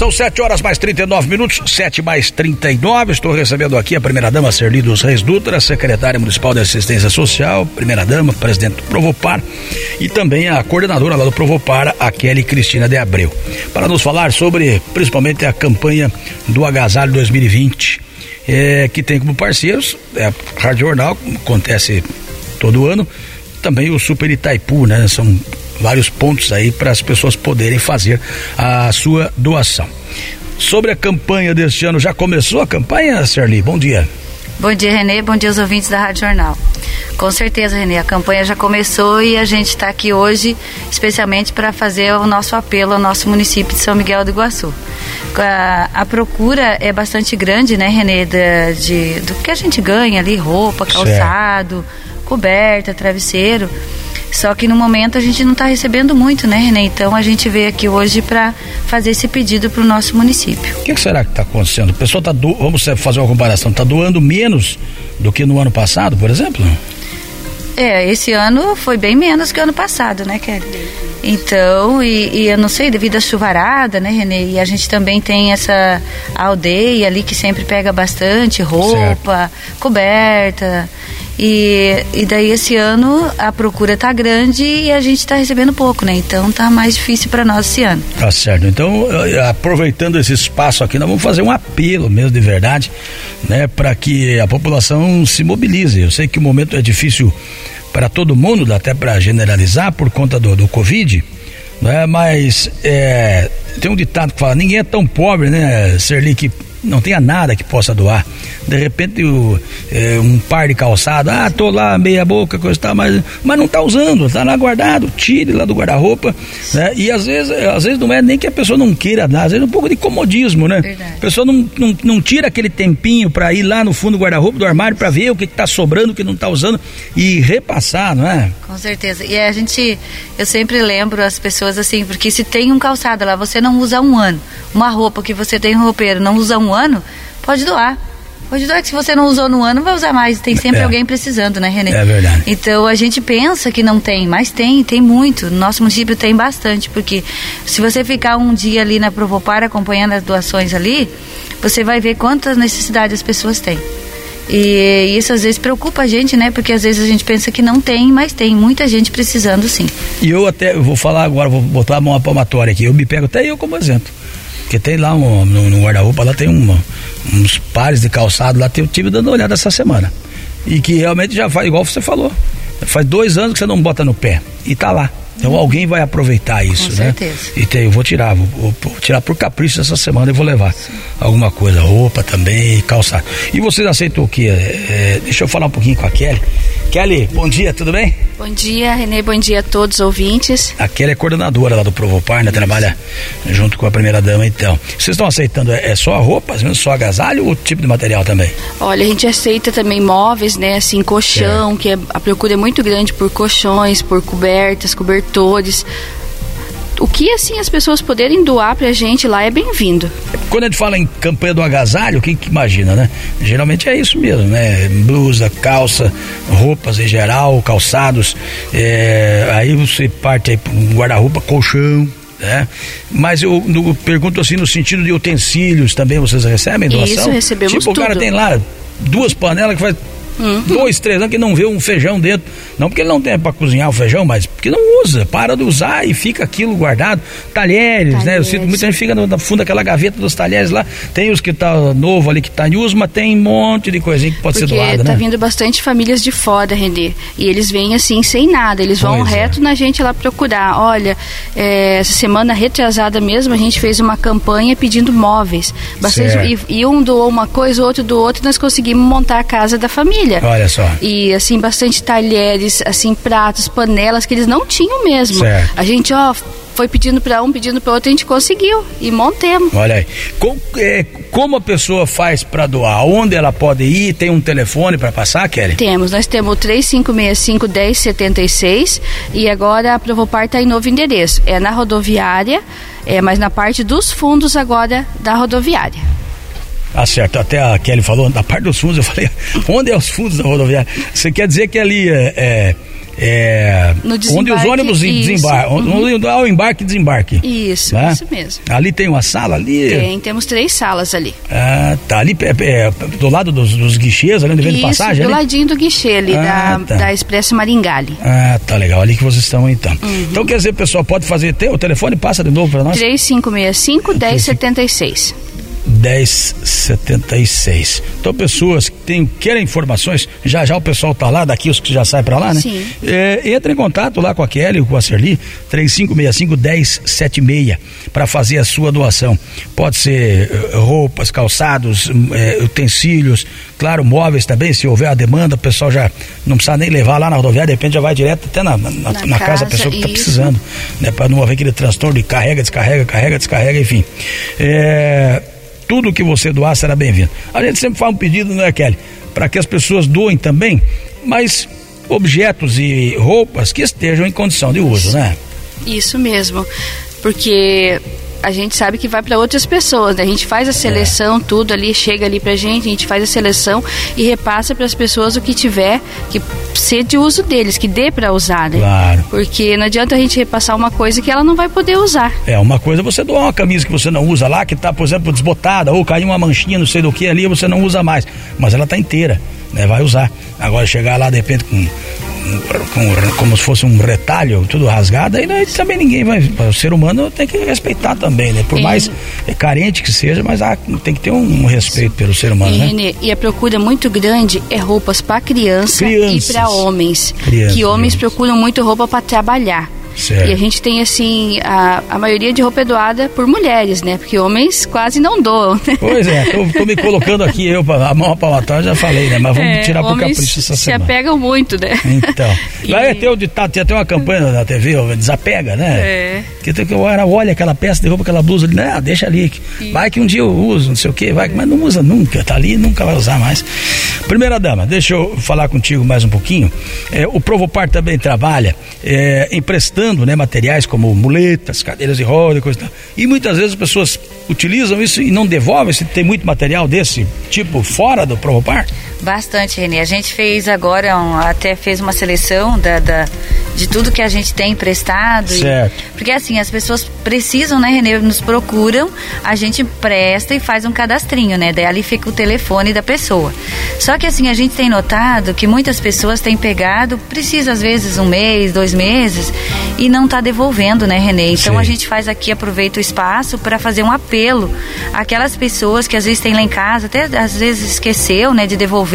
São 7 horas mais 39 minutos, 7 mais 39. Estou recebendo aqui a primeira-dama Serli dos Reis Dutra, secretária municipal de assistência social, primeira-dama, presidente do Provopar e também a coordenadora lá do Provopar, a Kelly Cristina de Abreu, para nos falar sobre principalmente a campanha do Agasalho 2020, é, que tem como parceiros é, a Rádio Jornal, acontece todo ano, também o Super Itaipu, né? São vários pontos aí para as pessoas poderem fazer a sua doação. Sobre a campanha deste ano, já começou a campanha, Serli? Bom dia. Bom dia, Renê. Bom dia aos ouvintes da Rádio Jornal. Com certeza, Renê, a campanha já começou e a gente está aqui hoje especialmente para fazer o nosso apelo ao nosso município de São Miguel do Iguaçu. A, a procura é bastante grande, né, Renê, de, de, do que a gente ganha ali, roupa, calçado, certo. coberta, travesseiro. Só que no momento a gente não está recebendo muito, né, René? Então a gente veio aqui hoje para fazer esse pedido para o nosso município. O que, que, será que está acontecendo? O pessoal está do... vamos fazer uma comparação, está doando menos do que no ano passado, por exemplo? É, esse ano foi bem menos que o ano passado, né, Kelly? Então, e, e, eu não sei, devido à chuvarada, né, Renê? E a gente também tem essa aldeia ali que sempre pega bastante roupa, certo. coberta. E, e daí esse ano a procura tá grande e a gente está recebendo pouco, né? Então tá mais difícil para nós esse ano. Tá certo. Então, eh, aproveitando esse espaço aqui, nós vamos fazer um apelo mesmo de verdade, né, para que a população se mobilize. Eu sei que o momento é difícil para todo mundo, até para generalizar por conta do, do Covid, né? Mas é, tem um ditado que fala: ninguém é tão pobre, né, Serli, que não tenha nada que possa doar. De repente, o, é, um par de calçado, ah, tô lá, meia boca, coisa e tal, mas, mas não tá usando, tá lá guardado, tire lá do guarda-roupa, né? E às vezes, às vezes não é nem que a pessoa não queira dar, às vezes é um pouco de comodismo, né? Verdade. A pessoa não, não, não tira aquele tempinho para ir lá no fundo do guarda-roupa, do armário, para ver o que, que tá sobrando, o que não tá usando e repassar, não é? Com certeza. E a gente, eu sempre lembro as pessoas assim, porque se tem um calçado lá, você não usa um ano, uma roupa que você tem um roupeiro, não usa um ano, pode doar. Pode doar que se você não usou no ano, vai usar mais. Tem sempre é. alguém precisando, né, Renê? É verdade. Então a gente pensa que não tem, mas tem, tem muito. No nosso município tem bastante, porque se você ficar um dia ali na Provopar acompanhando as doações ali, você vai ver quantas necessidades as pessoas têm. E isso às vezes preocupa a gente, né? Porque às vezes a gente pensa que não tem, mas tem muita gente precisando sim. E eu até eu vou falar agora, vou botar a mão à palmatória aqui. Eu me pego até eu como exemplo. Porque tem lá um, no, no guarda-roupa, lá tem uma, uns pares de calçado, lá tem o time dando uma olhada essa semana. E que realmente já faz, igual você falou, faz dois anos que você não bota no pé. E tá lá. Então alguém vai aproveitar isso, Com né? Certeza. E tem, eu vou tirar, vou, vou, vou, tirar por capricho essa semana e vou levar Sim. alguma coisa, roupa também, calçado. E vocês aceitam o que? É, é, deixa eu falar um pouquinho com a Kelly. Kelly, bom dia, tudo bem? Bom dia, Renê, bom dia a todos os ouvintes. A Kelly é coordenadora lá do Provopar, né? Trabalha junto com a primeira dama, então. Vocês estão aceitando, é, é só a roupa, só agasalho ou tipo de material também? Olha, a gente aceita também móveis, né? Assim, colchão, é. que a procura é muito grande por colchões, por cobertas, cobertores o que assim as pessoas poderem doar pra gente lá é bem-vindo. Quando a gente fala em campanha do agasalho, quem que imagina, né? Geralmente é isso mesmo, né? Blusa, calça, roupas em geral, calçados. É, aí você parte aí para um guarda-roupa, colchão, né? Mas eu, eu, pergunto assim no sentido de utensílios também vocês recebem doação? Isso, recebemos tipo, tudo. o cara tem lá duas panelas que faz Uhum. Dois, três anos que não vê um feijão dentro. Não porque ele não tem para cozinhar o feijão, mas porque não usa. Para de usar e fica aquilo guardado. Talheres, talheres. né? Eu sinto muita gente fica no, no fundo daquela gaveta dos talheres lá. Tem os que tá novo ali que tá em uso, mas tem um monte de coisinha que pode porque ser doada, tá né? vindo bastante famílias de fora, Renê. E eles vêm assim sem nada. Eles vão pois é. reto na gente lá procurar. Olha, é, essa semana retrasada mesmo, a gente fez uma campanha pedindo móveis. Bastante, e, e, um doou uma coisa, o outro do outro, e nós conseguimos montar a casa da família. Olha só. E assim bastante talheres, assim pratos, panelas que eles não tinham mesmo. Certo. A gente ó foi pedindo para um, pedindo para outro, a gente conseguiu e montemos. Olha aí. Com, é, como a pessoa faz para doar? Onde ela pode ir? Tem um telefone para passar, Kelly? Temos, nós temos o 3565 1076 e agora a Provopar está em novo endereço. É na rodoviária, é, mas na parte dos fundos agora da rodoviária. Ah, certo. Até a Kelly falou, da parte dos fundos, eu falei, onde é os fundos da rodoviária? Você quer dizer que ali é, é é, onde os ônibus desembarcam, uhum. onde o embarque e desembarque. Isso, né? isso mesmo. Ali tem uma sala ali? Tem, temos três salas ali. Ah, tá. Ali é, é, do lado dos, dos guichês, ali onde vende passagem? do ali? ladinho do guichê ali, ah, da, tá. da Expresso Maringali. Ah, tá legal. Ali que vocês estão então. Uhum. Então quer dizer, pessoal, pode fazer, tem o telefone, passa de novo para nós? 3565 1076. 1076. Então, pessoas que tem, querem informações, já já o pessoal tá lá, daqui os que já saem para lá, né? Sim. É, entra em contato lá com a Kelly, com a Serli, 3565-1076, para fazer a sua doação. Pode ser uh, roupas, calçados, uh, utensílios, claro, móveis também, se houver a demanda, o pessoal já não precisa nem levar lá na rodoviária, de repente já vai direto até na, na, na, na casa, da pessoa que está precisando, né? Para não haver aquele transtorno de carrega, descarrega, carrega, descarrega, enfim. É tudo que você doar será bem-vindo. A gente sempre faz um pedido, não é, Kelly? Para que as pessoas doem também, mas objetos e roupas que estejam em condição de uso, né? Isso mesmo. Porque a gente sabe que vai para outras pessoas, né? A gente faz a seleção, é. tudo ali, chega ali pra gente, a gente faz a seleção e repassa para as pessoas o que tiver que ser de uso deles, que dê para usar, né? Claro. Porque não adianta a gente repassar uma coisa que ela não vai poder usar. É, uma coisa é você doar uma camisa que você não usa lá, que tá, por exemplo, desbotada, ou caiu uma manchinha, não sei do que ali, você não usa mais, mas ela tá inteira, né? Vai usar. Agora chegar lá de repente com com, como se fosse um retalho, tudo rasgado, aí né, também ninguém vai. O ser humano tem que respeitar também, né? Por e, mais carente que seja, mas há, tem que ter um, respeito pelo ser humano. E, né? e a procura muito grande é roupas para criança Crianças. e para homens. Crianças, que homens crianças. procuram muito roupa para trabalhar. Certo. E a gente tem, assim, a, a maioria de roupa é doada por mulheres, né? Porque homens quase não doam. Pois é, tô, tô me colocando aqui, eu, a mão para matar, já falei, né? Mas vamos é, tirar por capricho essa se semana. se apegam muito, né? Então. e... Lá é teu ditado, tinha até uma campanha na TV, desapega, né? É. Que eu era, olha aquela peça de roupa, aquela blusa ali, né? Ah, deixa ali. E... Vai que um dia eu uso, não sei o quê, vai, mas não usa nunca, tá ali nunca vai usar mais. Primeira dama, deixa eu falar contigo mais um pouquinho. É, o Provopar também trabalha é, emprestando né, materiais como muletas, cadeiras de roda e coisa e tal. E muitas vezes as pessoas utilizam isso e não devolvem se tem muito material desse tipo fora do Provopar? Bastante, Renê. A gente fez agora, um, até fez uma seleção da, da, de tudo que a gente tem emprestado. Certo. E, porque assim, as pessoas precisam, né, Renê? Nos procuram, a gente presta e faz um cadastrinho, né? Daí ali fica o telefone da pessoa. Só que assim, a gente tem notado que muitas pessoas têm pegado, precisa às vezes um mês, dois meses, e não está devolvendo, né, Renê? Então Sim. a gente faz aqui, aproveita o espaço para fazer um apelo àquelas pessoas que às vezes têm lá em casa, até às vezes esqueceu, né, de devolver,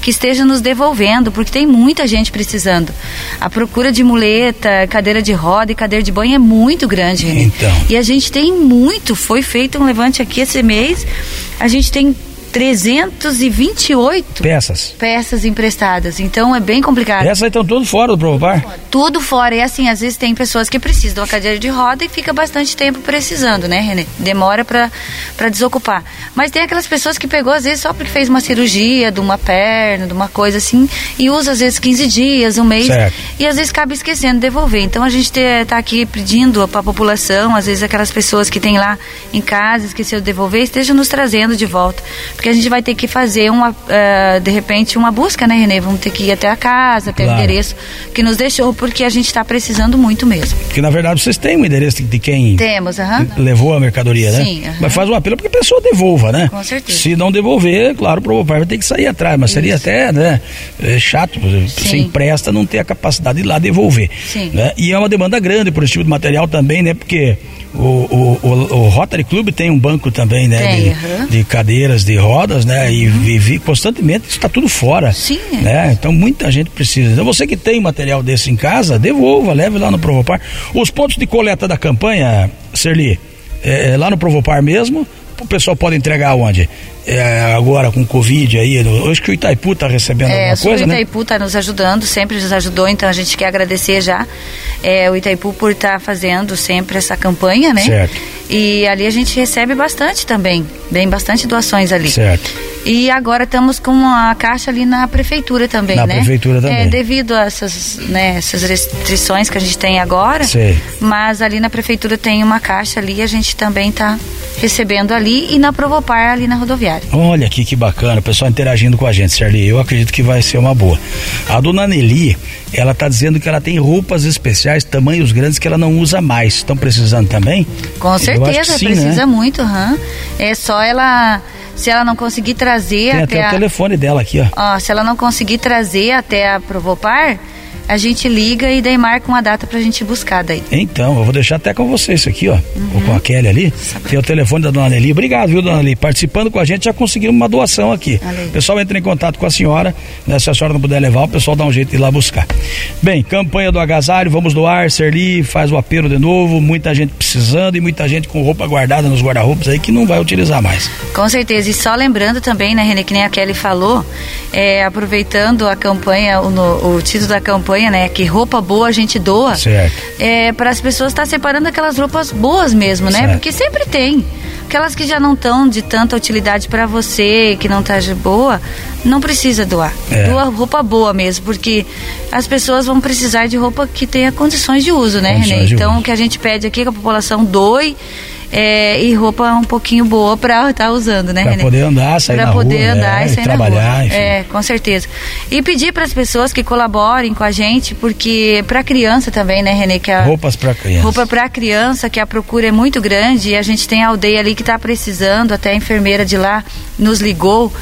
que esteja nos devolvendo, porque tem muita gente precisando. A procura de muleta, cadeira de roda e cadeira de banho é muito grande, Renê. Então. E a gente tem muito, foi feito um levante aqui esse mês, a gente tem 328 peças. Peças emprestadas. Então é bem complicado. Essas estão tudo fora do Provopar? Tudo fora. E assim, às vezes tem pessoas que precisam de uma cadeira de roda e fica bastante tempo precisando, né, Renê? Demora para desocupar. Mas tem aquelas pessoas que pegou, às vezes, só porque fez uma cirurgia de uma perna, de uma coisa assim, e usa, às vezes, 15 dias, um mês. Certo. E às vezes acaba esquecendo de devolver. Então a gente está aqui pedindo para a população, às vezes aquelas pessoas que tem lá em casa, esqueceu de devolver, estejam nos trazendo de volta porque a gente vai ter que fazer uma, uh, de repente, uma busca, né, Renê? Vamos ter que ir até a casa, até claro. o endereço que nos deixou, porque a gente está precisando muito mesmo. Porque na verdade vocês têm um endereço de quem Temos, uhum. levou a mercadoria, né? Sim. Uhum. Mas faz um apelo para que a pessoa devolva, né? Com certeza. Se não devolver, claro, o proprietário vai ter que sair atrás, mas Isso. seria até né, é chato, se empresta, não ter a capacidade de ir lá devolver. Sim. Né? E é uma demanda grande por esse tipo de material também, né? Porque o, o, o, Rotary Club tem um banco também, né? Tem, de, uhum. de, cadeiras, de rodas, né? E uhum. vive constantemente, está tudo fora. Sim. Né? Então muita gente precisa. Então você que tem material desse em casa, devolva, leve lá no Provopar. Os pontos de coleta da campanha, Serli, é, é lá no Provopar mesmo, o pessoal pode entregar onde? É, agora com Covid aí, acho que o Itaipu está recebendo é, alguma coisa, né? O Itaipu está nos ajudando, sempre nos ajudou, então a gente quer agradecer já é, o Itaipu por estar tá fazendo sempre essa campanha, né? Certo. E ali a gente recebe bastante também, vem bastante doações ali. Certo. E agora estamos com uma caixa ali na prefeitura também, na né? Na prefeitura também. É, devido a essas, né, essas restrições que a gente tem agora. Sei. Mas ali na prefeitura tem uma caixa ali, a gente também está recebendo ali e na Provopar ali na rodoviária. Olha aqui que bacana, o pessoal interagindo com a gente, Serli. Eu acredito que vai ser uma boa. A dona Nelly, ela está dizendo que ela tem roupas especiais, tamanhos grandes que ela não usa mais. Estão precisando também? Com certeza, sim, precisa né? muito, hum. É só ela se ela não conseguir trazer Tem até, até a, o telefone dela aqui, ó. ó. Se ela não conseguir trazer até a Provopar, a gente liga e daí marca uma data pra gente buscar daí. Então, eu vou deixar até com você isso aqui, ó. Uhum. com a Kelly ali. Tem o telefone da dona Nelly. Obrigado, viu, dona Nelly? Participando com a gente, já conseguimos uma doação aqui. O pessoal entra em contato com a senhora, né? Se a senhora não puder levar, o pessoal dá um jeito de ir lá buscar. Bem, campanha do agasalho, vamos doar, Serli, faz o apelo de novo, muita gente precisando e muita gente com roupa guardada nos guarda-roupas aí que não vai utilizar mais. Com certeza, e só lembrando também, né, Renê, que nem a Kelly falou, é, aproveitando a campanha, o, no, o título da campanha, campanha, né? Que roupa boa a gente doa. Certo. É, para as pessoas estar tá separando aquelas roupas boas mesmo, né? Certo. Porque sempre tem. Aquelas que já não estão de tanta utilidade para você, que não tá de boa, não precisa doar. É. Doa roupa boa mesmo, porque as pessoas vão precisar de roupa que tenha condições de uso, né, Renê? Então, o que a gente pede aqui é que a população doe é, e roupa um pouquinho boa para estar tá usando, né, Pra poder andar, sair pra na poder rua, andar é, e sair trabalhar, na rua. É, com certeza. E pedir para as pessoas que colaborem com a gente, porque para criança também, né, Renê, que a roupas para criança. Roupa para criança, que a procura é muito grande e a gente tem a aldeia ali que está precisando, até a enfermeira de lá nos ligou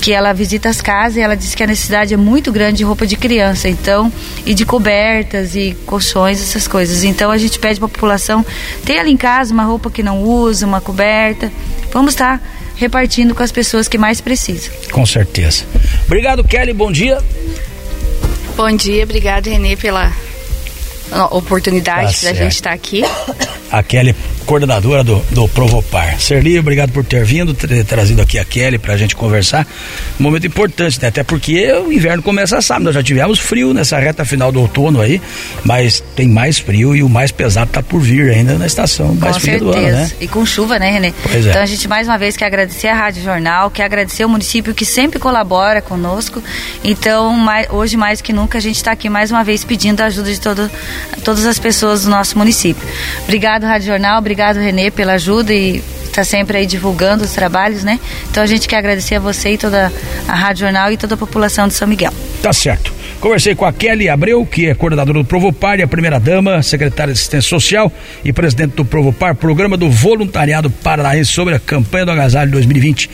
que ela visita as casas e ela disse que a necessidade é muito grande de roupa de criança, então, e de cobertas e colchões, essas coisas. Então a gente pede para a população ter ali em casa uma roupa que não usa, uma coberta. Vamos estar repartindo com as pessoas que mais precisam. Com certeza. Obrigado, Kelly. Bom dia. Bom dia, obrigado, Renê, pela oportunidade tá da gente estar aqui. A Kelly coordenadora do, do Provopar. Serli, obrigado por ter vindo, ter trazido aqui a Kelly para a gente conversar. Um momento importante, né? Até porque o inverno começa sábado. Nós já tivemos frio nessa reta final do outono aí, mas tem mais frio e o mais pesado está por vir ainda na estação mais com fria certeza. do ano, né? E com chuva, né, Renê? Pois é. Então a gente mais uma vez quer agradecer a Rádio Jornal, quer agradecer o município que sempre colabora conosco. Então, mais, hoje mais que nunca, a gente está aqui mais uma vez pedindo a ajuda de todo, todas as pessoas do nosso município. Obrigado, Rádio Jornal, obrigado, Renê, pela ajuda e está sempre aí divulgando os trabalhos, né? Então a gente quer agradecer a você e toda a Rádio Jornal e toda a população de São Miguel. Tá certo. Conversei com a Kelly Abreu, que é coordenadora do Provopar e a primeira dama, secretária de Assistência Social e presidente do Provopar, programa do Voluntariado Paranaense sobre a campanha do Agasalho 2020.